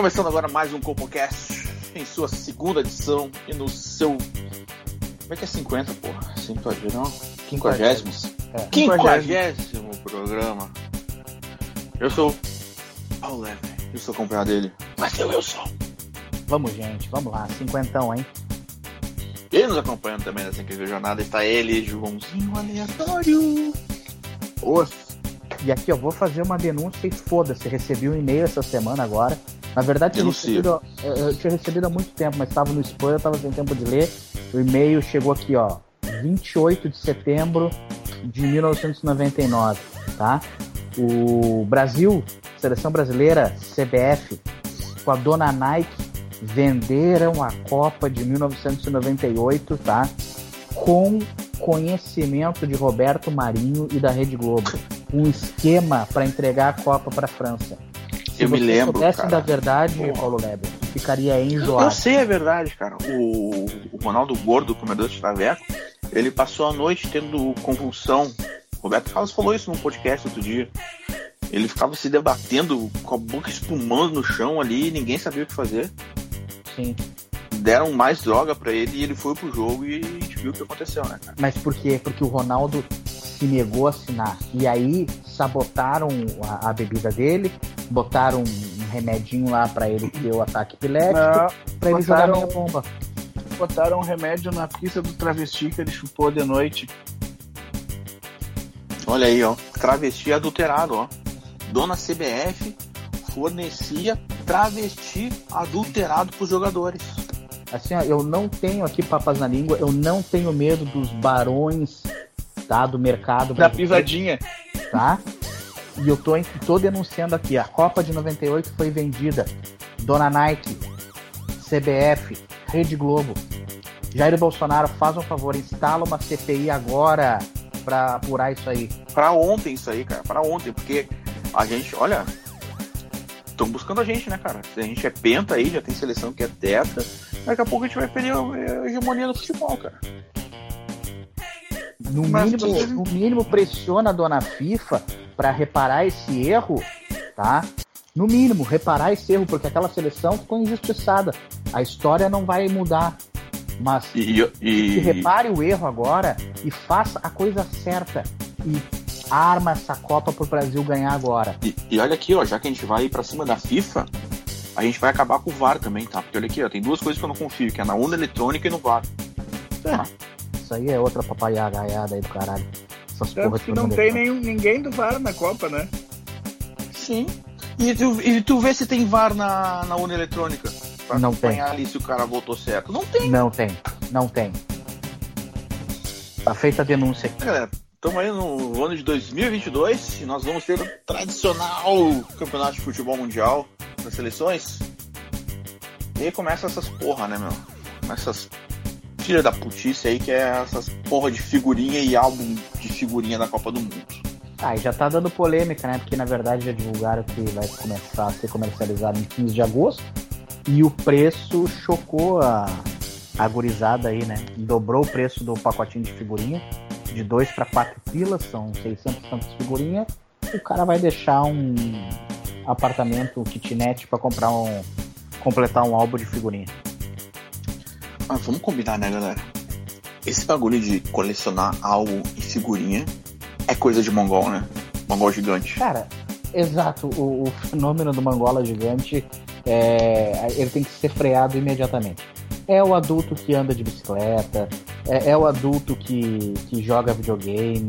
Começando agora mais um Compocast em sua segunda edição e no seu. Como é que é 50, porra? 50, não? 50. É. Quinquagésimo programa. Eu sou Paulo Leve, eu sou acompanhado dele. Mas eu, eu sou. Vamos, gente, vamos lá. Cinquentão, hein? E nos acompanhando também nessa incrível jornada está ele, Joãozinho Aleatório. Os. E aqui eu vou fazer uma denúncia e foda-se. Recebi um e-mail essa semana agora. Na verdade, Denuncie. recebido, eu, eu tinha recebido há muito tempo, mas estava no spam, eu estava sem tempo de ler. O e-mail chegou aqui, ó. 28 de setembro de 1999, tá? O Brasil, seleção brasileira, CBF, com a dona Nike, venderam a Copa de 1998, tá? Com conhecimento de Roberto Marinho e da Rede Globo. Um esquema para entregar a Copa para a França. Se Eu me lembro, soubesse cara. da verdade, Porra. Paulo Leber, ficaria Eu enjoado. sei a verdade, cara. O, o Ronaldo Gordo, comedor de Traveco, ele passou a noite tendo convulsão. Roberto Carlos falou isso num podcast outro dia. Ele ficava se debatendo com a boca espumando no chão ali e ninguém sabia o que fazer. Sim. Deram mais droga pra ele e ele foi pro jogo e a gente viu o que aconteceu, né, cara? Mas por quê? Porque o Ronaldo se negou a assinar. E aí sabotaram a, a bebida dele, botaram um remedinho lá pra ele ter o ataque epilético, pra ele jogar meia bomba. botaram um remédio na pista do travesti que ele chupou de noite. Olha aí, ó. Travesti adulterado, ó. Dona CBF fornecia travesti adulterado pros jogadores. Assim, ó, eu não tenho aqui papas na língua, eu não tenho medo dos barões tá, do mercado Da pisadinha. tá? E eu tô, tô denunciando aqui, a Copa de 98 foi vendida. Dona Nike, CBF, Rede Globo. Jair Bolsonaro, faz um favor, instala uma CPI agora pra apurar isso aí. Pra ontem isso aí, cara. Pra ontem, porque a gente, olha. Estão buscando a gente, né, cara? Se a gente é penta aí, já tem seleção que é teta. Daqui a pouco a gente vai perder a hegemonia do futebol, cara. No Mas mínimo, você- no mínimo pressiona a dona FIFA pra reparar esse erro, tá? No mínimo, reparar esse erro, porque aquela seleção ficou injustiçada. A história não vai mudar. Mas E, e, que repare o erro agora e faça a coisa certa. E arma essa Copa pro Brasil ganhar agora. e- e olha aqui, ó, já que a gente vai pra cima da FIFA, a gente vai acabar com o VAR também, tá? Porque olha aqui, ó, tem duas coisas que eu não confio, que é na urna eletrônica e no VAR. Isso aí é outra papaiagaiada aí do caralho. Essas porra que não tem nenhum, ninguém do VAR na Copa, né? Sim. E tu, e tu vê se tem VAR na, na urna eletrônica. Pra Não tem. acompanhar ali se o cara votou certo. Não tem, Não tem, não tem. Tá feita a denúncia aqui. galera. Estamos aí no ano de 2022 e nós vamos ter o tradicional campeonato de futebol mundial das seleções. E aí começa essas porra, né, meu? Começa essas filha da putice aí que é essas porra de figurinha e álbum de figurinha da Copa do Mundo. Ah, e já tá dando polêmica, né? Porque na verdade já divulgaram que vai começar a ser comercializado em 15 de agosto. E o preço chocou a, a gurizada aí, né? Dobrou o preço do pacotinho de figurinha. De 2 para 4 pilas, são 600 e tantas figurinhas. O cara vai deixar um apartamento, um kitnet pra comprar um. completar um álbum de figurinha. Mas vamos combinar, né, galera? Esse bagulho de colecionar álbum e figurinha é coisa de mongol, né? Mongol gigante. Cara, exato. O, o fenômeno do Mangola gigante é, ele tem que ser freado imediatamente. É o adulto que anda de bicicleta, é, é o adulto que, que joga videogame,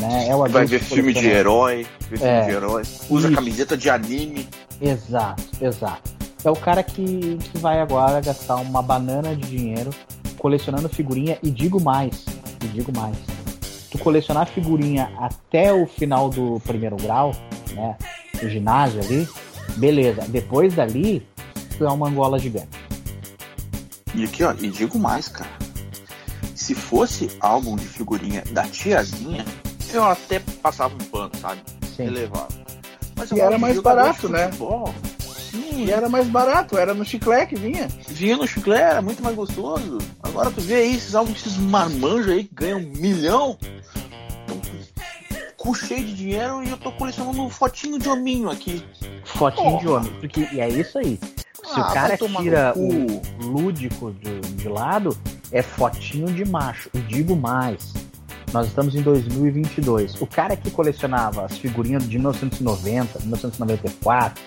né? É o adulto Vai ver que filme de herói, ver filme É. de herói, usa Isso. camiseta de anime. Exato, exato. É o cara que, que vai agora gastar uma banana de dinheiro colecionando figurinha e digo mais, e digo mais. Tu colecionar figurinha até o final do primeiro grau, né? O ginásio ali, Beleza, depois dali, foi uma Angola gigante. E aqui, ó, e digo mais, cara. Se fosse álbum de figurinha da tiazinha, eu até passava um pano, sabe? Sim. Elevado. Mas E agora era mais barato, né? futebol, Sim, E era mais barato, era no chiclete que vinha. vinha no chiclete, era muito mais gostoso. Agora tu vê aí esses álbuns, esses marmanjos aí que ganham um milhão. Com cheio de dinheiro e eu tô colecionando fotinho de hominho aqui. Fotinho de homem. Porque, e é isso aí. Se Ah, o cara tira o lúdico de, de lado, é fotinho de macho. E digo mais. Nós estamos em 2022. O cara que colecionava as figurinhas de 1990, 1994,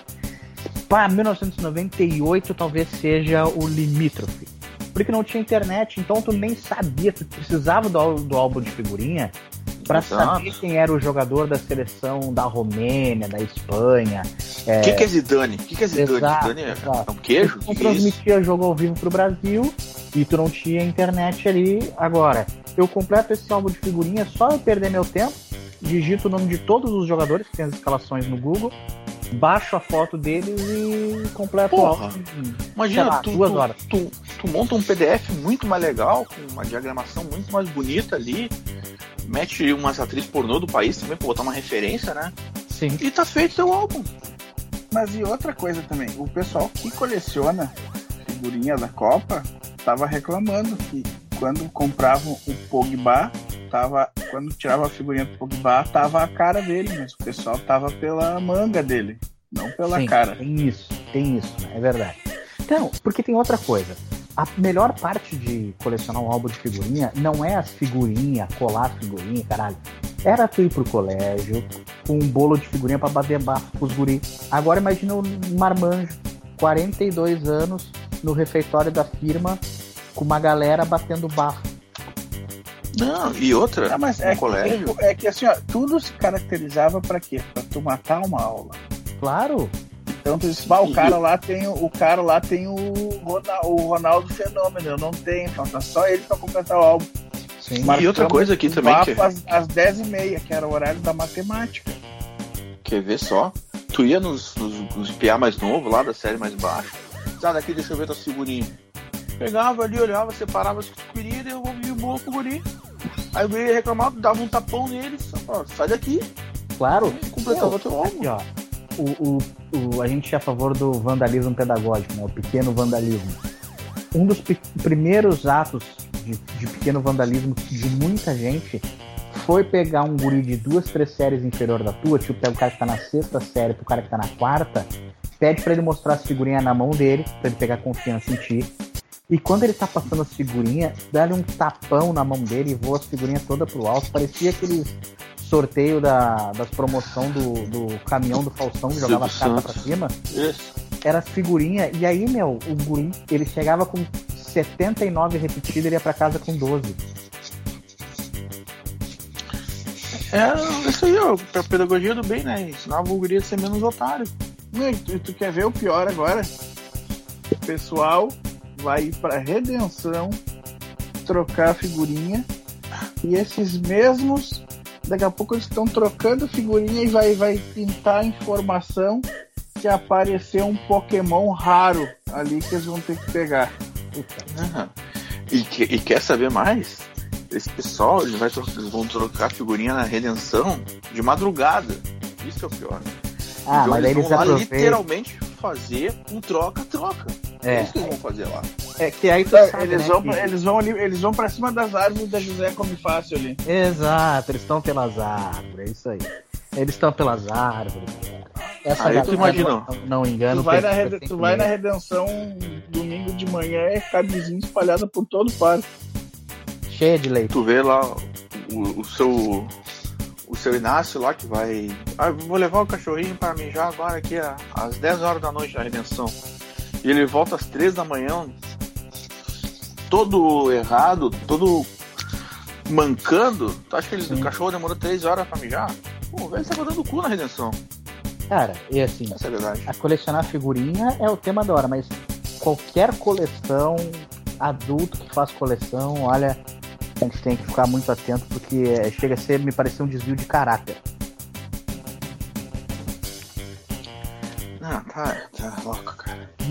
para 1998 talvez seja o limítrofe. Porque não tinha internet, então tu nem sabia, tu precisava do, do álbum de figurinha para saber quem era o jogador da seleção da Romênia, da Espanha. O que, que é Zidane? O que, que é Zidane? Exato, Zidane é, exato. é um queijo? Tu não Que isso? transmitia jogo ao vivo pro Brasil e tu não tinha internet ali. Agora, eu completo esse álbum de figurinha só eu perder meu tempo, digito o nome de todos os jogadores que tem as escalações no Google, baixo a foto deles e completo Porra. o álbum. Imagina, lá, tu, duas tu- horas. Tu, tu monta um PDF muito mais legal, com uma diagramação muito mais bonita ali, mete umas atrizes pornô do país também pra botar uma referência, né? Sim. E tá feito teu álbum. Mas e outra coisa também, o pessoal que coleciona figurinha da Copa tava reclamando que quando compravam o Pogba, tava, quando tirava a figurinha do Pogba, tava a cara dele, mas o pessoal tava pela manga dele, não pela Sim, cara. Tem isso, tem isso, né? é verdade. Então, porque tem outra coisa. A melhor parte de colecionar um álbum de figurinha não é as figurinhas, colar figurinha, caralho. Era tu ir pro colégio com um bolo de figurinha pra bater bafo com os guri. Agora imagina o marmanjo, 42 anos, no refeitório da firma, com uma galera batendo bafo. Não, e outra, Ah, mas é que, colégio, é que assim, ó, tudo se caracterizava pra quê? Pra tu matar uma aula. Claro, Então tu "Bah, o cara lá tem o cara lá tem o, Rona- o Ronaldo Fenômeno, eu não tenho, falta só ele pra completar o álbum. sim. E outra coisa aqui também que- às, às 10h30, que era o horário da matemática. quer ver só? Tu ia nos, nos, nos PA mais novos, lá da série mais baixa. Ah, daqui deixa eu ver tua figurinha. Pegava ali, olhava, separava as que tu queria, devolvia pro guri. Aí o guri ia reclamar, dava um tapão neles, ó, sai daqui, Claro. completava teu ó. O, o, o- a gente é a favor do vandalismo pedagógico, né? o pequeno vandalismo. Um dos pe- primeiros atos de, de pequeno vandalismo de muita gente foi pegar um guri de duas, três séries inferior da tua, tipo, pega o cara que tá na sexta série pro cara que tá na quarta, pede pra ele mostrar as figurinhas na mão dele, pra ele pegar confiança em ti. E quando ele tá passando as figurinhas, dá-lhe um tapão na mão dele e voa as figurinhas toda pro alto. Parecia aquele sorteio da, das promoção do, do caminhão do Faustão que jogava as Silvio cartas pra cima. Isso. Era as figurinhas. E aí, meu, o guri, ele chegava com 79 repetidas e ele ia pra casa com 12. É isso aí, ó, pra pedagogia do bem, né? Ensinava o guri a ser menos otário. Não, e tu, tu quer ver o pior agora? O pessoal vai ir pra redenção trocar a figurinha e esses mesmos daqui a pouco eles estão trocando figurinha e vai, vai pintar a informação que apareceu um Pokémon raro ali que eles vão ter que pegar. Aham. E, que- e quer saber mais? Esse pessoal ele vai eles vão trocar figurinha na redenção de madrugada. Isso é o pior. Ah, então mas eles eles vão lá literalmente fazer um troca-troca. É. É, isso que eles vão fazer lá. é que aí tu sabe, eles, né, vão, que- eles, vão ali, eles vão pra cima das árvores da José Come Fácil ali. Exato, eles estão pelas árvores, é isso aí. Eles estão pelas árvores. Essa Aí tu imagina. Não, não engano. Tu vai, na, rede- tu vai na redenção domingo de manhã, é camisinha espalhada por todo o parque. Cheia de leite. Tu vê lá o, o seu. O seu Inácio lá que vai. Ah, vou levar o cachorrinho para mijar agora aqui às 10 horas da noite na redenção. E ele volta às 3 da manhã, todo errado, todo mancando. Tu acha que ele, o cachorro demorou 3 horas pra mijar? Pô, o velho tá dando cu na redenção. Cara, e assim, Essa é a verdade. a colecionar figurinha é o tema da hora, mas qualquer coleção, adulto que faz coleção, olha, a gente tem que ficar muito atento porque é, chega a ser, me parecer um desvio de caráter.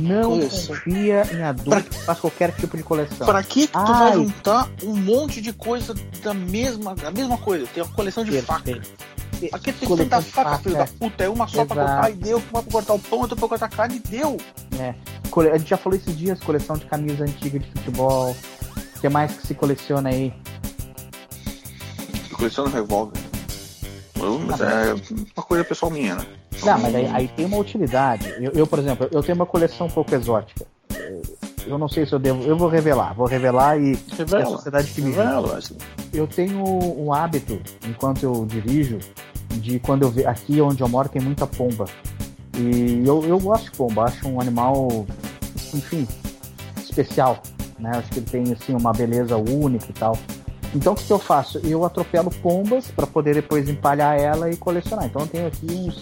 Não Coleção. confia em adulto que faz qualquer tipo de coleção. Pra que, que tu Ai. vai juntar um monte de coisa da mesma, da mesma coisa? Tem uma coleção de faca. Perfeito. Pra que tem tanta faca, filho da puta? É uma só pra Exato. cortar e deu, uma pra cortar o pão, outra pra cortar a carne e deu. Cole- A gente já falou esses dias, coleção de camisa antiga de futebol. O que mais que se coleciona aí? Eu coleciono revólver. Eu- mas Ah, é uma coisa pessoal minha, né? Não, mas aí, aí tem uma utilidade. Eu, eu, por exemplo, eu tenho uma coleção um pouco exótica. Eu- não sei se eu devo. Eu vou revelar, vou revelar e é a Revela. sociedade que me. Revela. Eu tenho um hábito, enquanto eu dirijo, de quando eu ve aqui onde eu moro tem muita pomba. E eu, eu gosto de pomba, acho um animal, enfim, especial. Né? Acho que ele tem assim, uma beleza única e tal. Então o que, que eu faço? Eu atropelo pombas para poder depois empalhar ela e colecionar. Então eu tenho aqui uns.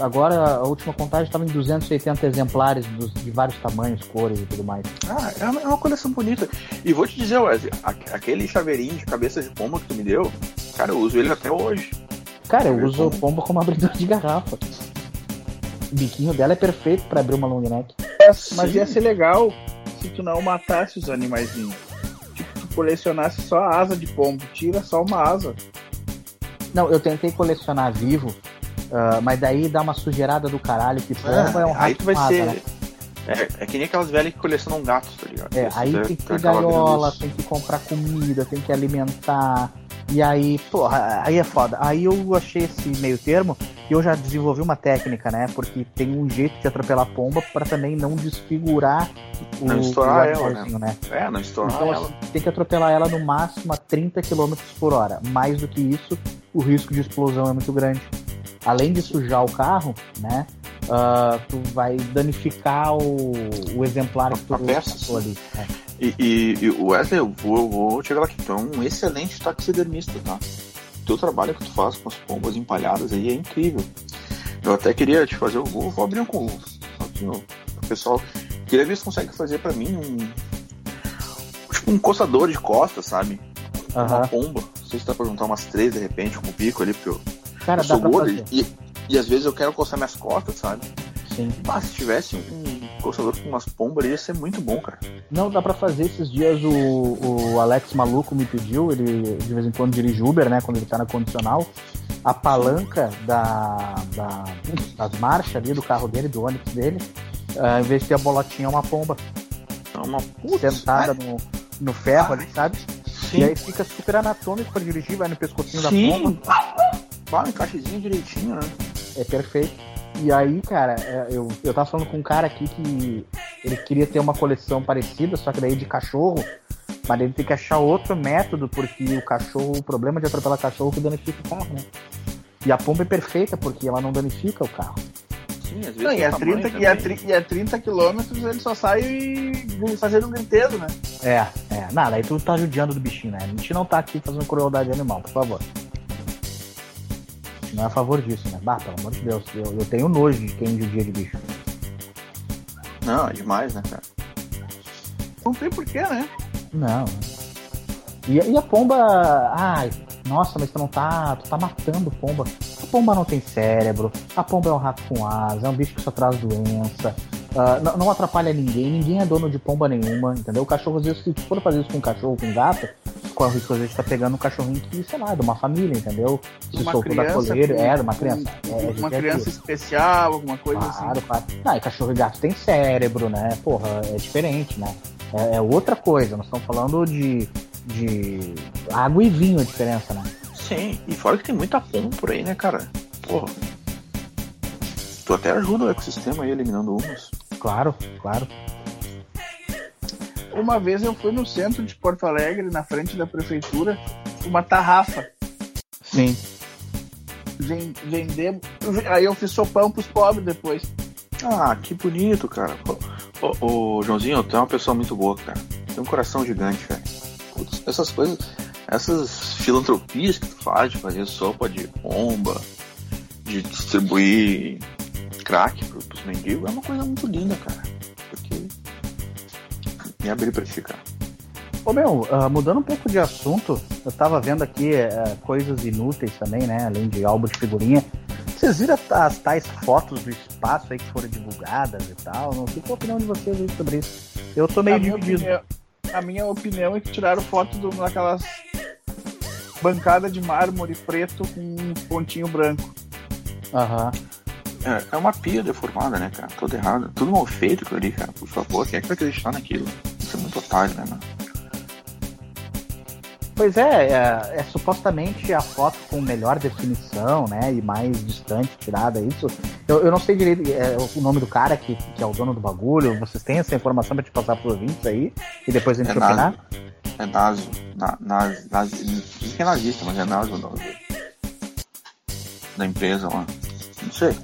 Agora a última contagem estava em 280 exemplares dos, de vários tamanhos, cores e tudo mais. Ah, é uma, é uma coleção bonita. E vou te dizer, Wesley, aquele chaveirinho de cabeça de pomba que tu me deu, cara, eu uso ele até hoje. Cara, eu Eu uso como. pomba como abridor de garrafa. O biquinho dela é perfeito para abrir uma long neck. Mas ia ser legal se tu não matasse os animaizinhos. Colecionasse só a asa de pombo. Tira só uma asa. Não, eu tentei colecionar vivo, ah, mas daí dá uma sujeirada do caralho que pomba é, um rato aí tu vai ser. né? É, é que nem aquelas velhas que colecionam gatos, tá ligado? É, Esse aí é- tem que ter gaiola, tem que comprar comida, tem que alimentar. E aí, porra, aí é foda. Aí eu achei esse meio termo e eu já desenvolvi uma técnica, né? Porque tem um jeito de atropelar pomba pra também não desfigurar o, Não estourar o ela, animalzinho, né? É, não estourar Então, ela. assim, tem que atropelar ela no máximo a 30 km por hora. Mais do que isso, o risco de explosão é muito grande. Além de sujar o carro, né? ah, tu vai danificar o, o exemplar que tu A passou ali. né? E, e, e o Wesley, eu vou, eu vou chegar lá aqui. Tu é um excelente taxidermista, tá? O teu trabalho que tu faz com as pombas empalhadas aí é incrível. Eu até queria te fazer, eu vou, vou abrir um com pro pessoal. Queria ver se consegue fazer pra mim um. Tipo um coçador de costas, sabe? Uma pomba. Não sei se dá pra juntar umas três de repente com o bico ali, porque eu, Cara, eu sou gordo e, e às vezes eu quero coçar minhas costas, sabe? Sim. Ah, se tivesse um coçador com umas pombas ia ser muito bom, cara. Não, dá pra fazer. Esses dias o, o Alex Maluco me pediu, ele de vez em quando dirige Uber, né? Quando ele tá na condicional. A palanca da, da- das marchas ali do carro dele, do ônibus dele, ah, em vez de ter a bolotinha, é uma pomba É uma sentada no, no ferro ali, sabe? Sim. E aí fica super anatômico pra dirigir, vai no pescocinho da Sim. pomba. Fala, encaixezinho direitinho, né? É perfeito. E aí, cara, é, eu, eu tava falando com um cara aqui que ele queria ter uma coleção parecida, só que daí de cachorro. Mas ele tem que achar outro método, porque o cachorro, o problema de atropelar cachorro é que danifica o carro, né? E a pomba é perfeita, porque ela não danifica o carro. Sim, às vezes. Não, e tem a tamanho 30, e a, tri- e a 30 quilômetros ele só sai e- fazendo um brinquedo, né? É, é. Nada, aí tu tá judiando do bichinho, né? A gente não tá aqui fazendo crueldade animal, por favor. Não é a favor disso, né? Bah, pelo amor de Deus, eu, eu tenho nojo de quem judia de bicho. Não, é demais, né, cara? Não tem porquê, né? Não. E, e a pomba. Ai, nossa, mas tu não tá. Tu tá matando pomba. A pomba não tem cérebro. A pomba é um rato com asa, é um bicho que só traz doença. ah, não, não atrapalha ninguém, ninguém é dono de pomba nenhuma, entendeu? O cachorro, às vezes, se for fazer isso com um cachorro, com um gato, corre o risco, às vezes, de tá pegando um cachorrinho que, sei lá, é de uma família, entendeu? Se Uma soltou da coleira, com- é, de uma criança. É, uma gente, é criança aquilo. especial, alguma coisa Claro, assim. claro. Não, e cachorro e gato tem cérebro, né? Porra, é diferente, né? É, é outra coisa. Nós estamos falando de, de água e vinho a diferença, né? Sim, e fora que tem muita pomba por aí, né, cara? Porra. Tu até ajuda o ecossistema aí eliminando umas. Claro, claro. Uma vez eu fui no centro de Porto Alegre, na frente da prefeitura, uma tarrafa. Sim. Ven- Vender. Aí eu fiz sopão pros pobres depois. Ah, que bonito, cara. Ô, ô, ô, Joãozinho, tu é uma pessoa muito boa, cara. Tem um coração gigante, velho. Essas coisas, essas filantropias que tu faz de fazer sopa de pomba, de distribuir crack pro, pros mendigos, é uma coisa muito linda, cara. Me abri pra ti, cara. Ô meu, ah, mudando um pouco de assunto, eu tava vendo aqui eh, coisas inúteis também, né? Além de álbum de figurinha. vocês viram as tais fotos do espaço aí que foram divulgadas e tal? Não sei qual a opinião de vocês aí sobre isso. Eu tô meio a, minha dividido. opinião, a minha opinião é que tiraram foto do, daquelas bancada de mármore preto com um pontinho branco. Aham. É, é uma pia deformada, né, cara? Tudo errado. Tudo mal feito aquilo ali, cara. Por favor, quem é que vai acreditar naquilo? É muito otário, né, mano? Pois é, é, é supostamente a foto com melhor definição, né? E mais distante tirada. Isso. Eu, eu não sei direito é, o nome do cara que, que é o dono do bagulho. Vocês têm essa informação pra te passar pros ouvintes aí? E depois a gente É opinar? É Naso. Na, nas, nas, diz que é nazista, mas é não. Da empresa lá. Não sei.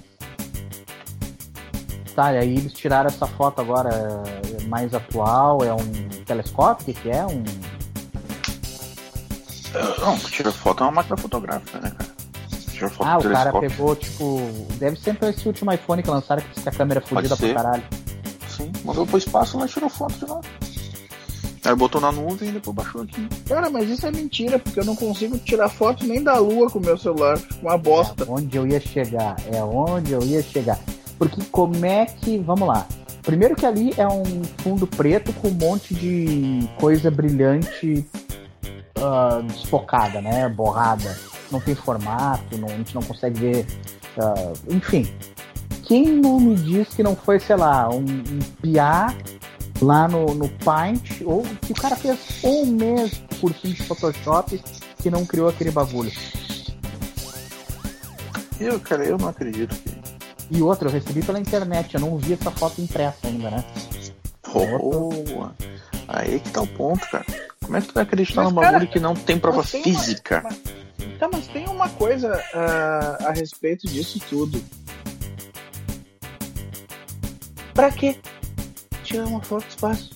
Tá, e aí eles tiraram essa foto agora é mais atual. É um telescópio? O que, que é? Um. Não, tira foto é uma máquina fotográfica, né, cara? Tira foto Ah, o cara pegou, tipo. Deve ser então esse último iPhone que lançaram que diz que a câmera é fodida pra caralho. Sim, mandou pro espaço lá e tirou foto de lá. Aí botou na nuvem e depois baixou aqui. Cara, mas isso é mentira, porque eu não consigo tirar foto nem da lua com o meu celular. Uma bosta. É onde eu ia chegar, é onde eu ia chegar. Porque como é que. Vamos lá. Primeiro que ali é um fundo preto com um monte de coisa brilhante ah, desfocada, né? Borrada. Não tem formato, não- a gente não consegue ver. ah, enfim. Quem não me diz que não foi, sei lá, um, um lá no, no Paint, ou que o cara fez um mês cursinho de Photoshop que não criou aquele bagulho. Eu, cara, eu não acredito que. E outra, eu recebi pela internet, eu não vi essa foto impressa ainda, né? Boa. Aí que tá o ponto, cara. Como é que tu vai acreditar Mas, num cara, bagulho que não tem prova tem uma- física? mas- Tá, mas tem uma coisa ah, a respeito disso tudo. Pra quê? Tirar uma foto do espaço.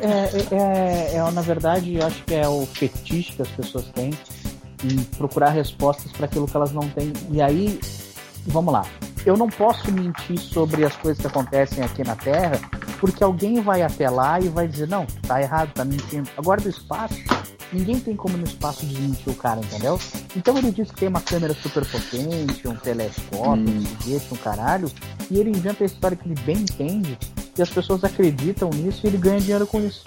É, é, é- é, na verdade, eu acho que é o fetiche que as pessoas têm em procurar respostas para aquilo que elas não têm. E aí, vamos lá. Eu não posso mentir sobre as coisas que acontecem aqui na Terra, porque alguém vai até lá e vai dizer, não, tu tá errado, tá mentindo. Agora do espaço, ninguém tem como no espaço desmentir o cara, entendeu? Então ele diz que tem uma câmera super potente, um telescópio, um foguete, um caralho, e ele inventa a história que ele bem entende, e as pessoas acreditam nisso e ele ganha dinheiro com isso.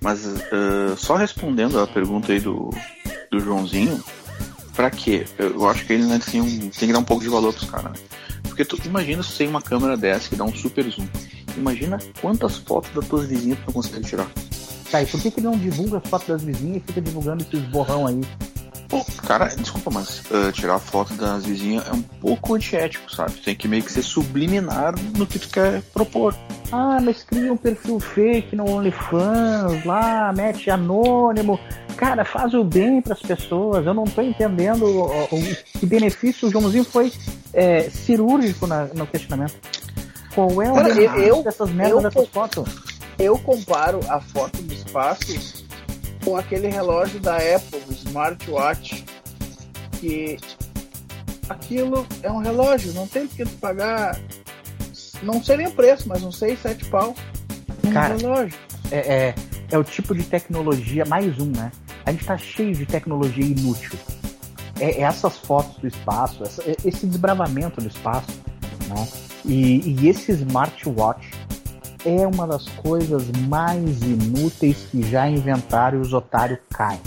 Mas ah, só respondendo a pergunta aí do, do Joãozinho, pra quê? Eu, acho que ele né, tem, um- tem que dar um pouco de valor pros caras, né? Porque tu imagina se tem uma câmera dessa que dá um super zoom. Imagina quantas fotos das tuas vizinhas tu não consegue tirar. Tá, e por que, que ele não divulga as fotos das vizinhas e fica divulgando esses borrão aí? Pô, cara, desculpa, mas ah, tirar foto das vizinhas é um pouco antiético, sabe? Tem que meio que ser subliminar no que tu quer propor. Ah, mas cria um perfil fake no OnlyFans lá, mete anônimo. Cara, faz o bem pras pessoas. Eu não tô entendendo o, o- que benefício o Joãozinho foi é, cirúrgico na- no questionamento. Qual é o Cara, benefício eu- dessas merdas eu- dessas fotos? Eu comparo a foto do espaço com aquele relógio da Apple, o smartwatch, que aquilo é um relógio, não tem porque tu pagar, não sei nem o preço, mas uns 6, 7 pau num Cara, relógio. É, é, é o tipo de tecnologia, mais um, né? A gente tá cheio de tecnologia inútil. É, é essas fotos do espaço, essa- é- esse desbravamento do espaço, né? E, e esse smartwatch é uma das coisas mais inúteis que já inventaram e os otários caem.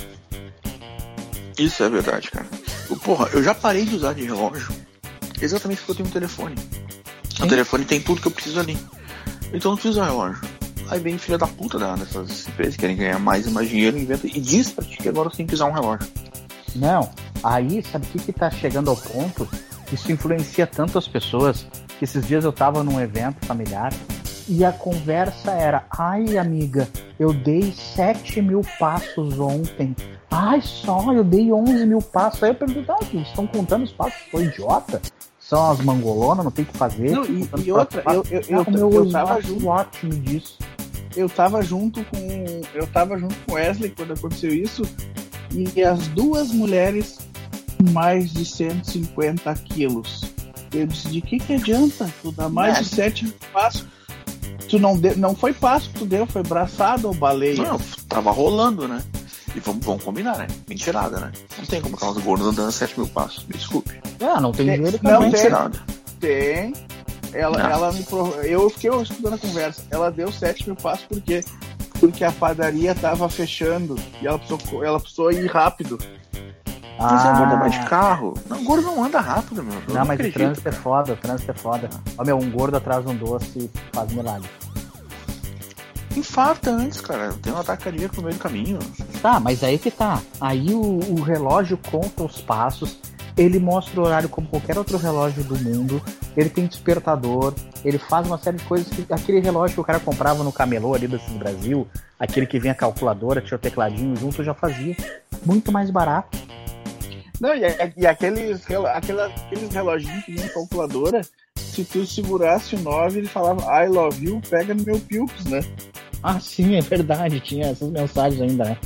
Isso é verdade, cara. Eu, Porra, eu já parei de usar de relógio exatamente porque eu tenho um telefone. O telefone tem tudo que eu preciso ali. Então eu não preciso usar relógio. Aí vem filha da puta da- dessas empresas que querem ganhar mais e mais dinheiro, inventa e diz pra ti que agora você tem que usar um relógio. Não, aí sabe o que que tá chegando ao ponto? Isso influencia tanto as pessoas que esses dias eu tava num evento familiar e a conversa era, ai amiga, eu dei 7 mil passos ontem. Ai só, eu dei 11 mil passos. Aí eu perguntei, ah, estão contando os passos? Sou idiota? São as mangolonas, não tem o que fazer. Não, e- e os outra, passos. eu- eu- Ah, o meu eu tava smartwatch me disse. Eu tava junto com eu tava junto com Wesley quando aconteceu isso e as duas mulheres com mais de 150 quilos. Eu disse, de que que adianta? Tu dá mais de sete passos. Tu não, deu, não foi passo que tu deu, foi braçada ou baleia. Não, tava rolando, né? E vamos, vamos combinar, né? Mentirada, né? Não tem como aquelas gordas andando 7 mil passos. Me desculpe. Ah, não tem É, dinheiro não também. tem. Mentirada. Tem. Ela, Não. ela me prov... Eu fiquei escutando a conversa. Ela deu 7 mil passos por quê? Porque a padaria tava fechando e ela precisou, ela precisou ir rápido. Mas é Ah, gorda mais de carro. Não, gordo não anda rápido, meu. Eu Não, mas o acredito. trânsito é foda, o trânsito é foda. Ó, meu, um gordo atrás de um doce faz milagre. Infarta antes, cara. Tem um ataque cardíaco no meio do caminho. Tá, mas aí que tá. Aí o, o relógio conta os passos, ele mostra o horário como qualquer outro relógio do mundo, ele tem despertador, ele faz uma série de coisas que aquele relógio que o cara comprava no camelô ali do Brasil, aquele que vinha calculadora, tinha o tecladinho junto, já fazia. Muito mais barato. Não, e, e aqueles, aquela- aqueles reloginhos que vinham em calculadora, se tu segurasse o 9, ele falava I love you, pega no meu pilps, né? Ah, sim, é verdade, tinha essas mensagens ainda, né?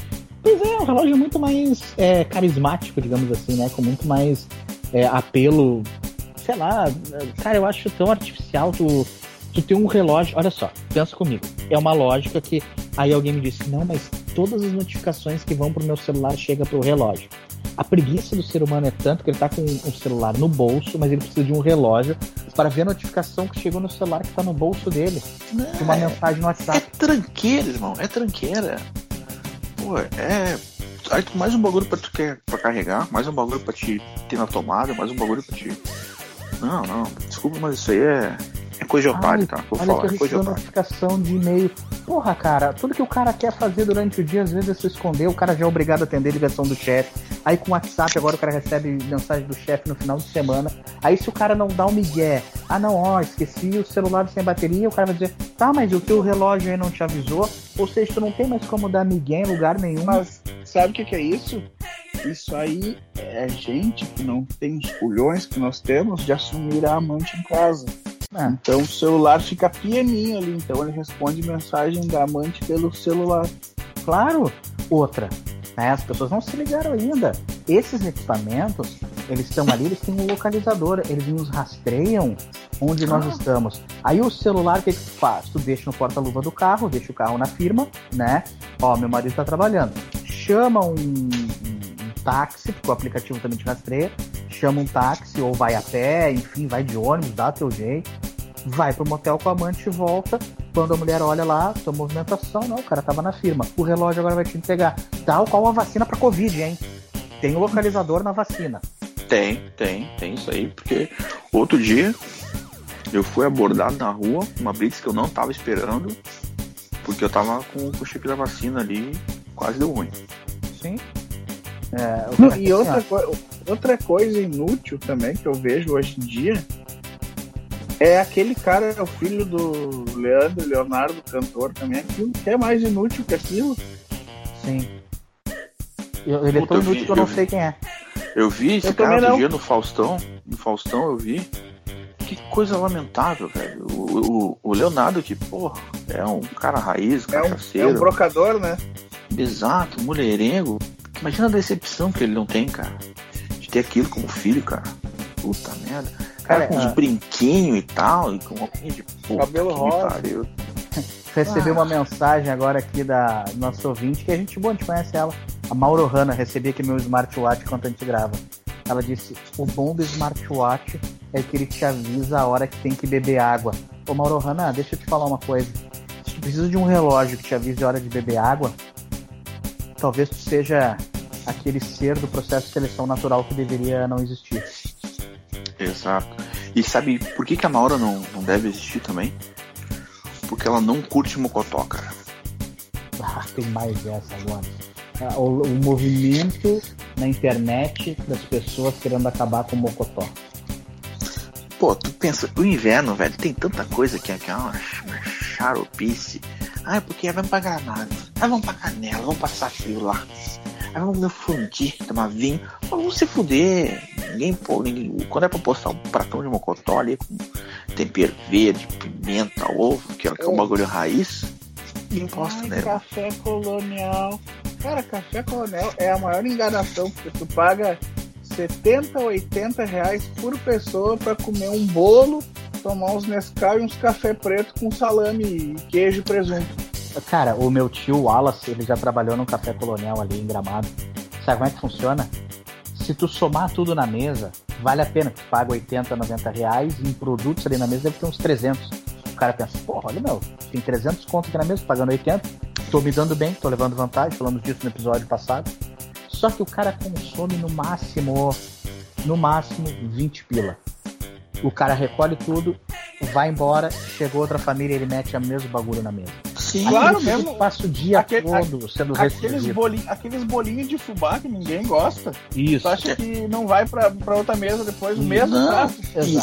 Pois é, um relógio muito mais é, carismático, digamos assim, né? Com muito mais é, apelo, sei lá, cara, eu acho tão artificial tu, tu ter um relógio. Olha só, pensa comigo. É uma lógica que aí alguém me disse, não, mas todas as notificações que vão pro meu celular chegam pro relógio. A preguiça do ser humano é tanto que ele tá com o celular no bolso, mas ele precisa de um relógio para ver a notificação que chegou no celular que tá no bolso dele. De uma É, mensagem no é WhatsApp. tranqueira, irmão. É tranqueira. Pô, é. Aí mais um bagulho pra tu quer pra carregar, mais um bagulho pra te ter na tomada, mais um bagulho pra te. Não, não, desculpa, mas isso aí é. É Ai, tá? Vou Olha falar, que eu é notificação de e-mail. Porra, cara, tudo que o cara quer fazer durante o dia, às vezes é se esconder, o cara já é obrigado a atender a ligação do chefe. Aí com o WhatsApp agora o cara recebe mensagem do chefe no final de semana. Aí se o cara não dá o migué, ah não, ó, esqueci o celular sem bateria, o cara vai dizer, tá, mas o teu relógio aí não te avisou? Ou seja, tu não tem mais como dar migué em lugar nenhum. Mas sabe o que, que é isso? Isso aí é gente que não tem os culhões que nós temos de assumir a amante em casa. Ah, Então o celular fica pianinho ali, então ele responde mensagem da amante pelo celular. Claro, outra. Né? As pessoas não se ligaram ainda. Esses equipamentos, eles estão ali, eles têm um localizador, eles nos rastreiam onde nós Ah. estamos. Aí o celular, o que, que tu faz? Tu deixa no porta-luva do carro, deixa o carro na firma, né? Ó, meu marido tá trabalhando. Chama um, um- um táxi, porque o aplicativo também te rastreia. Chama um táxi, ou vai a pé, enfim, vai de ônibus, dá teu jeito. Vai pro motel com a amante e volta. Quando a mulher olha lá, tua movimentação, não, o cara tava na firma. O relógio agora vai te entregar. Tal qual a vacina pra Covid, hein? Tem o localizador na vacina. Tem, tem, tem isso aí, porque outro dia eu fui abordado na rua, uma blitz que eu não tava esperando, porque eu tava com, com o chip da vacina ali, quase deu ruim. Sim. É, Não, e assim, ó, outra, coi- outra coisa inútil também que eu vejo hoje em dia é aquele cara, é o filho do Leandro, Leonardo, cantor também, aquilo que é mais inútil que aquilo. Sim. Eu- Ele é Puta, tão eu vi- inútil que eu não vi. sei quem é. Eu vi esse Eu cara outro dia no Faustão, no Faustão eu vi. Que coisa lamentável, velho. O, o, o Leonardo, que, porra, é um cara raiz, É um, é um brocador, né? Exato, mulherengo. Imagina a decepção que ele não tem, cara. De ter aquilo como filho, cara. Puta merda. Cara, Cara, com uns ah. brinquinhos e tal, e com roupinha de puta Cabelo rosa. Recebi Ah. uma mensagem agora aqui da nossa ouvinte, que a gente boa, a gente conhece ela. A Mauro Hanna, recebi aqui meu smartwatch enquanto a gente grava. Ela disse: o bom do smartwatch é que ele te avisa a hora que tem que beber água. Ô Mauro Hanna, deixa eu te falar uma coisa. Se tu precisa de um relógio que te avise a hora de beber água, talvez tu seja aquele ser do processo de seleção natural que deveria não existir. Exato. E sabe por que, que a Maura não, não deve existir também? Porque ela não curte mocotó, cara. Ah, tem mais essa agora. Ah, O, o movimento na internet das pessoas querendo acabar com o Mocotó. Pô, tu pensa, o inverno, velho, tem tanta coisa que é, é uma, ch- uma charopice. Ah, é porque vamos pra Granada. Ah, vamos pra Canela, vamos passar frio lá. Ah, vamos no fundir, tomar vinho. Ah, vamos se fuder. Ninguém, pô, ninguém, quando é pra postar um pratão de mocotó ali com tempero verde, pimenta, ovo, que é, que é um bagulho raiz, ninguém posta, Ai, né? café colonial. Cara, café colonial é a maior enganação, porque tu paga 70, 80 reais por pessoa pra comer um bolo, tomar uns Nescau e uns café preto com salame, queijo e presunto. Cara, o meu tio Wallace, ele já trabalhou num café colonial ali em Gramado. Sabe como é que funciona? Se tu somar tudo na mesa, vale a pena. Tu paga 80, 90 reais em produtos ali na mesa deve ter uns 300. O cara pensa, porra, olha meu, tem 300 conto aqui na mesa, pagando 80. Tô me dando bem, tô levando vantagem, falamos disso no episódio passado. Só que o cara consome no máximo, no máximo 20 pila. O cara recolhe tudo, vai embora, chegou outra família, ele mete o mesmo bagulho na mesa. Sim, Claro mesmo. Passa o dia Aquele- todo sendo Aqueles, recebido. bolinhos, aqueles bolinhos de fubá que ninguém gosta. Isso. Tu acha que não vai pra, pra outra mesa depois o mesmo Não. prato?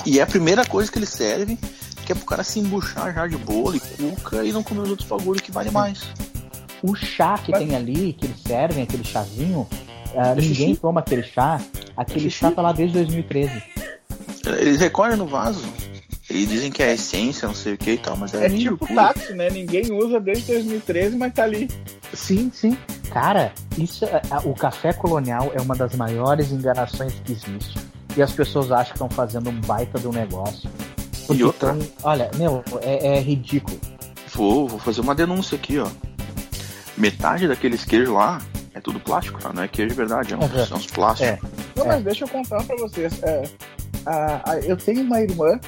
E, e é a primeira coisa que eles servem, que é pro cara se embuchar já de bolo e cuca e não comer os outros bagulho que vale mais. O chá que Mas- tem ali, que eles servem, aquele chazinho, É ninguém toma aquele chá. Aquele É chá tá lá desde 2013. Eles recolhem no vaso. Eles dizem que é a essência, não sei o que e tal, mas é, É tipo puro. táxi, né? Ninguém usa desde 2013, mas tá ali. Sim, sim. Cara, isso, é- é- o café colonial é uma das maiores enganações que existe. E as pessoas acham que estão fazendo um baita do negócio. Porque E outra? tão- olha, meu, é, é ridículo. Vou, vou fazer uma denúncia aqui, ó. Metade daqueles queijos lá é tudo plástico, tá? Não é queijo de verdade, é uns, Uhum. é uns plásticos. É. Não, É. mas deixa eu contar pra vocês. É, a- a- eu tenho uma irmã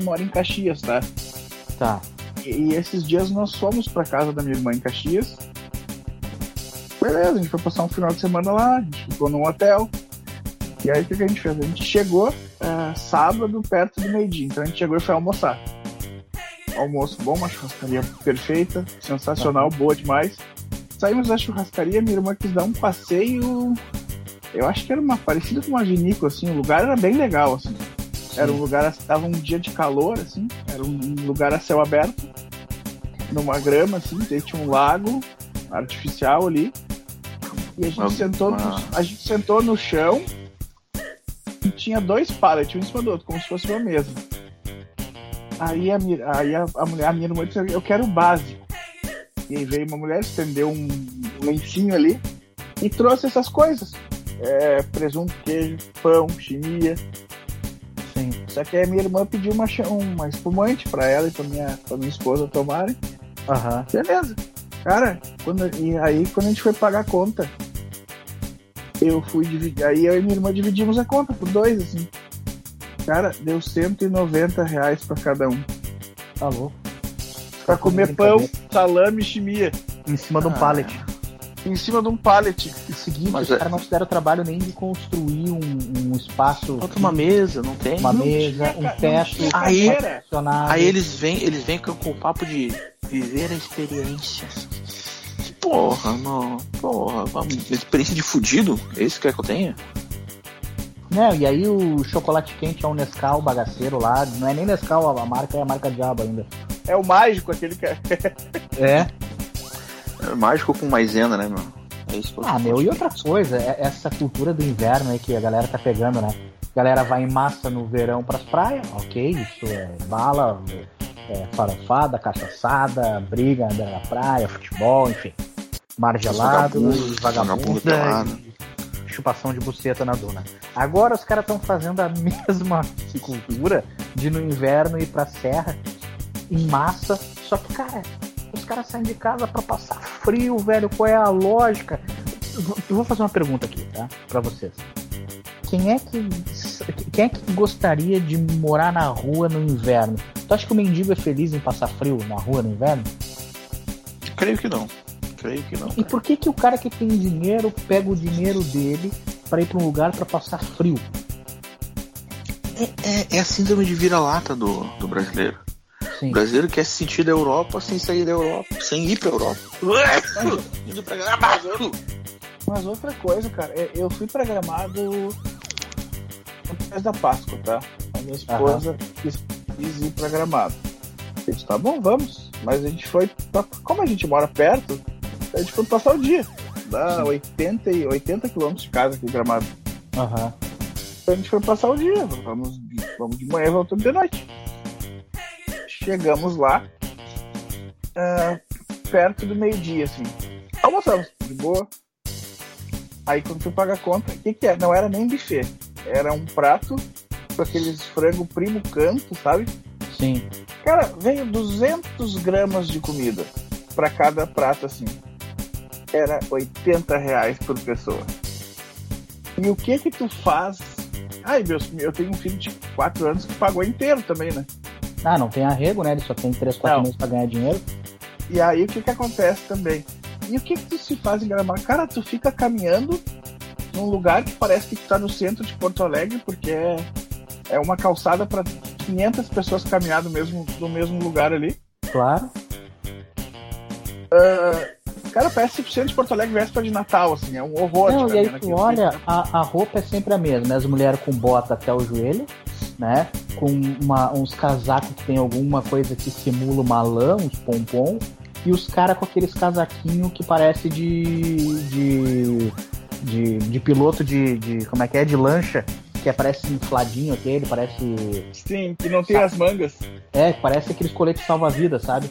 que mora em Caxias, tá? Tá. E, e esses dias nós fomos pra casa da minha irmã em Caxias. Beleza, a gente foi passar um final de semana lá, a gente ficou num hotel. E aí o que, que a gente fez? A gente chegou é, sábado perto do meio-dia, então a gente chegou e foi almoçar. Almoço bom, uma churrascaria perfeita, sensacional, boa demais. Saímos da churrascaria, minha irmã quis dar um passeio. Eu acho que era uma parecida com uma vinícola, assim, o lugar era bem legal, assim. Era um lugar, tava um dia de calor, assim, era um lugar a céu aberto, numa grama, assim, tinha um lago artificial ali. E a gente, Uma- sentou, no, a gente sentou no chão e tinha dois pallets, um em cima do outro, como se fosse uma mesa. Aí a, aí a, a mulher, a minha irmã disse, eu quero o básico. E aí veio uma mulher, estendeu um, um lencinho ali e trouxe essas coisas. É, presunto, queijo, pão, chimia. Só que a minha irmã pediu uma, uma espumante pra ela e pra minha, pra minha esposa tomarem. Aham. Beleza. Cara, quando, e aí quando a gente foi pagar a conta, eu fui dividir. Aí eu e minha irmã dividimos a conta por dois, assim. Cara, deu 190 reais pra cada um. Tá louco. Pra comer pão, salame e chimia. Em cima de um Ah. pallet. Em cima de um pallet. E seguinte, Mas os é- caras não fizeram trabalho nem de construir um, um espaço, Falta uma mesa, não tem? uma Não mesa, tinha, um teto, não Aí-. Aí eles vêm, eles vêm com, com o papo de viver a experiência. Porra, mano. Porra, vamos- experiência de fudido? É isso que quer que eu tenha? Não, e aí o chocolate quente é um Nescau bagaceiro lá. Não é nem Nescau, a marca é a marca Diabo ainda. É o mágico, aquele que é. É. É mágico com maisena, né, meu? É isso que eu Ah, meu, e outra coisa, é essa cultura do inverno aí que a galera tá pegando, né? A galera vai em massa no verão pras praias, ok, isso é bala, é farofada, cachaçada, briga na praia, futebol, enfim. Mar gelado, Vagabundo, e chupação de buceta na duna. Agora os caras estão fazendo a mesma cultura de no inverno ir pra serra em massa, só que, cara, os caras saem de casa pra passar frio, velho. Qual é a lógica? Eu vou fazer uma pergunta aqui, tá? Pra vocês. Quem é que quem é que gostaria de morar na rua no inverno? Tu acha que o mendigo é feliz em passar frio na rua no inverno? Creio que não. Creio que não. E por que que o cara que tem dinheiro pega o dinheiro dele pra ir pra um lugar pra passar frio? É, é, é a síndrome de vira-lata do, do brasileiro. Sim. O brasileiro quer se sentir da Europa sem sair da Europa, sem ir pra Europa. Indo pra Gramado. Mas outra coisa, cara, é- eu fui pra Gramado depois da Páscoa, tá? A minha esposa quis, quis ir pra Gramado. Eu disse, tá bom, vamos. Mas a gente foi, pra- como a gente mora perto, a gente foi passar o dia. Dá 80, e- 80 quilômetros de casa aqui em Gramado. Aham. Então a gente foi passar o dia. Vamos, vamos de manhã e voltamos de noite. Chegamos lá, ah, perto do meio-dia, assim. Almoçamos, de boa. Aí quando tu paga a conta, o que, que é? Não era nem buffet. Era um prato com aqueles frango primo canto, sabe? Sim. Cara, veio 200 gramas de comida. pra cada prato, assim. Era 80 reais por pessoa. E o que que tu faz? Ai, meu, eu tenho um filho de 4 anos que pagou inteiro também, né? Ah, não tem arrego, né? Ele só tem 3, 4 Não. meses pra ganhar dinheiro. E aí o que que acontece também? E o que que tu se faz em Gramado? Cara, tu fica caminhando num lugar que parece que tu tá no centro de Porto Alegre, porque é, é uma calçada para 500 pessoas caminhar no mesmo, no mesmo lugar ali. Claro. Cara, parece que o centro de Porto Alegre véspera de Natal, assim, é um horror. Não, e aí tu olha, a, a roupa é sempre a mesma, né? As mulheres com bota até o joelho, né? Com uma- uns casacos que tem alguma coisa que simula uma lã, uns pompom, e os caras com aqueles casaquinhos que parece de. de. de, de piloto de, de. como é que é? De lancha, que parece infladinho aquele, parece. Sim, que não tem as mangas. É, parece aqueles coletes salva-vida, sabe?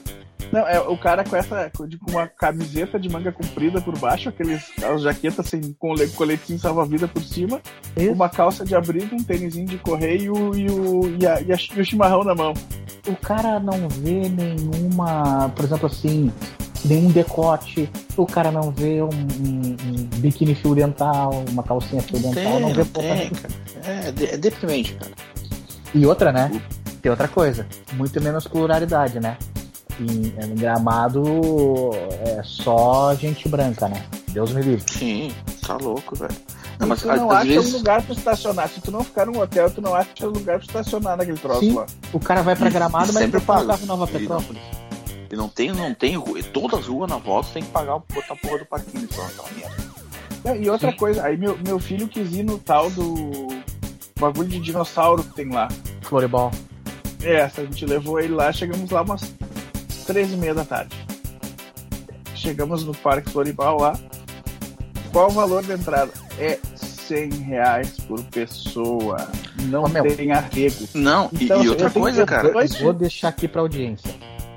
Não, é o cara com essa, com tipo, uma camiseta de manga comprida por baixo, aqueles, aquelas jaquetas assim, com le- coletinho salva-vida por cima, Isso. uma calça de abrigo, um tênisinho de correio e o, e o, e a- e a- e o chimarrão na mão. o cara não vê nenhuma, por exemplo assim, nenhum decote, o cara não vê um, um- um biquíni fio dental, uma calcinha fio Não dental, tem, não vê não porra tem. É, é deprimente, cara. E outra, né? Tem outra coisa, muito menos pluralidade, né? Em, em Gramado é só gente branca, né? Deus me livre. Sim, tá louco, velho. E Não, mas tu não às acha vezes. um lugar pra estacionar. Se tu não ficar num hotel, tu não acha lugar pra estacionar naquele troço Sim. lá. O cara vai pra Gramado, e mas sempre não paga o carro Nova E não- Petrópolis. E não tem, não tem rua. Todas as ruas na volta tem que pagar botar a porra do parquinho só, aquela merda. Não, E outra coisa, aí meu, meu filho quis ir no tal do bagulho de dinossauro que tem lá. Floribol. É, a gente levou ele lá, chegamos lá umas três e meia da tarde. Chegamos no Parque Floribal lá. Qual o valor da entrada? É 100 reais por pessoa. Não meu. tem arrego. Não, e- Então, e, outra eu tenho coisa, cara. dois Vou deixar aqui pra audiência.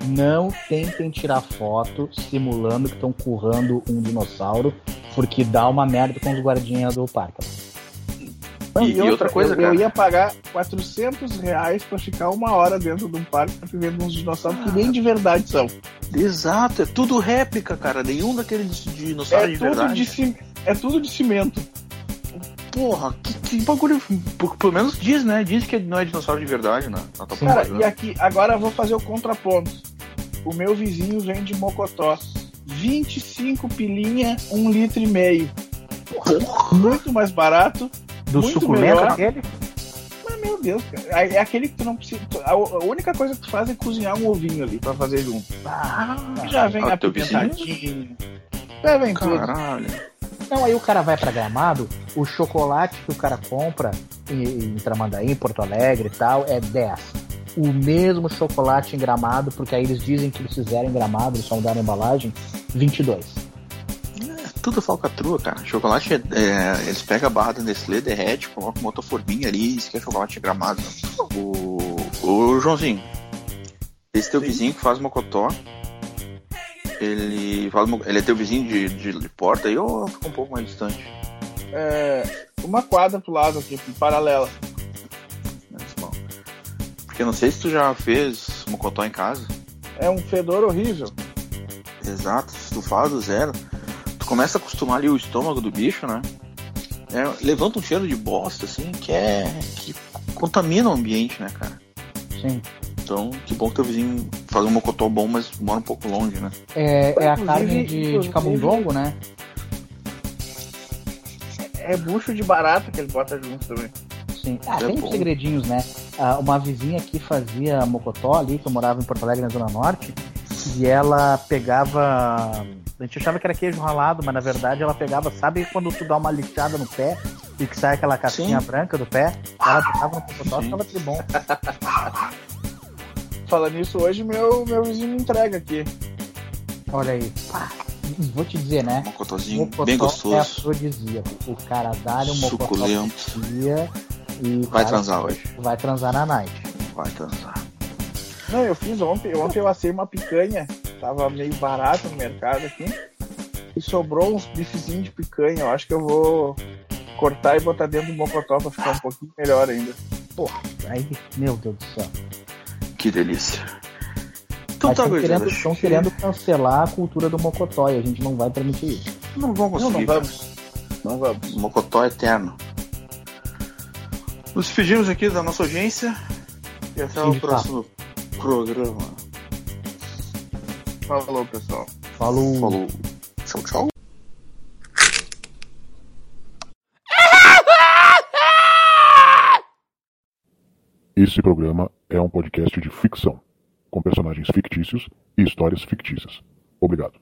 Não tentem tirar foto simulando que estão currando um dinossauro, porque dá uma merda com os guardinhas do parque. Não, E- e outra coisa, eu, cara. eu ia pagar 400 reais pra ficar uma hora dentro de um parque vendo uns dinossauros que nem de verdade são. Exato, é tudo réplica, cara. Nenhum daqueles dinossauros É de tudo verdade. de, é tudo de cimento. Porra, que, que bagulho. por- Pelo menos diz, né? Diz que não é dinossauro de verdade, né? Na tua Cara, e aqui, agora eu vou fazer o contraponto. O meu vizinho vende mocotó. 25 pilinha, um litro e meio. Muito mais barato. Do Muito suculento melhor. aquele? Mas, meu Deus, cara. É aquele que tu não precisa. A a única coisa que tu faz é cozinhar um ovinho ali pra fazer junto. Ah, Já vem Ah, vizinho? apimentadinho. Já vem tudo. Não, aí o cara vai pra Gramado, o chocolate que o cara compra em, em Tramandaí, em Porto Alegre e tal, é 10. O mesmo chocolate em Gramado, porque aí eles dizem que eles fizeram em Gramado, eles só mudaram a embalagem, 22. Tudo falcatrua, cara. Chocolate é, é, Eles pegam a barra da Nestlé, derrete, colocam uma outra forminha ali e que é chocolate gramado. O, o Joãozinho, esse teu vizinho que faz mocotó, ele, mo- ele é teu vizinho de, de, de porta aí ou fica um pouco mais distante? É, uma quadra pro lado aqui, paralela. Menos mal. Porque não sei se tu já fez mocotó em casa. É um fedor horrível. Exato, se tu faz do zero, tu começa a acostumar ali o estômago do bicho, né? É, levanta um cheiro de bosta, assim, que é. que contamina o ambiente, né, cara? Sim. Então, que bom que teu vizinho faz um mocotó bom, mas mora um pouco longe, né? É, é a carne de, de camundongo, né? É bucho de barata que ele bota junto também. Sim. Ah, É tem bom. uns segredinhos, né? Ah, uma vizinha aqui fazia mocotó ali, que eu morava em Porto Alegre, na Zona Norte, e ela pegava. A gente achava que era queijo ralado, mas na verdade ela pegava, sabe quando tu dá uma lixada no pé e que sai aquela casquinha Sim. branca do pé? Ela botava no mocotó e ficava tribom. Falando nisso, hoje meu, meu vizinho me entrega aqui. Olha aí. Pá, vou te dizer, né? Mocotózinho Mocotó bem é gostoso. afrodisíaco. O cara dá-lhe um mocotó dia e Vai cara, transar hoje. vai transar na night. Vai transar. Não, eu fiz ontem. Ontem eu assei uma picanha. Tava meio barato no mercado aqui. E sobrou uns bifezinhos de picanha. Eu acho que eu vou cortar e botar dentro do mocotó pra ficar um pouquinho melhor ainda. Aí, meu Deus do céu. Que delícia. Então Mas tá, estão querendo, tão querendo cancelar a cultura do Mocotó e a gente não vai permitir isso. Não vão Não, conseguir. não vamos. Não vamos. Mocotó eterno. Nos despedimos aqui da nossa audiência e até o Sindicato. próximo programa. Falou, pessoal. Falou. Falou. Tchau, tchau. Esse programa é um podcast de ficção, com personagens fictícios e histórias fictícias. Obrigado.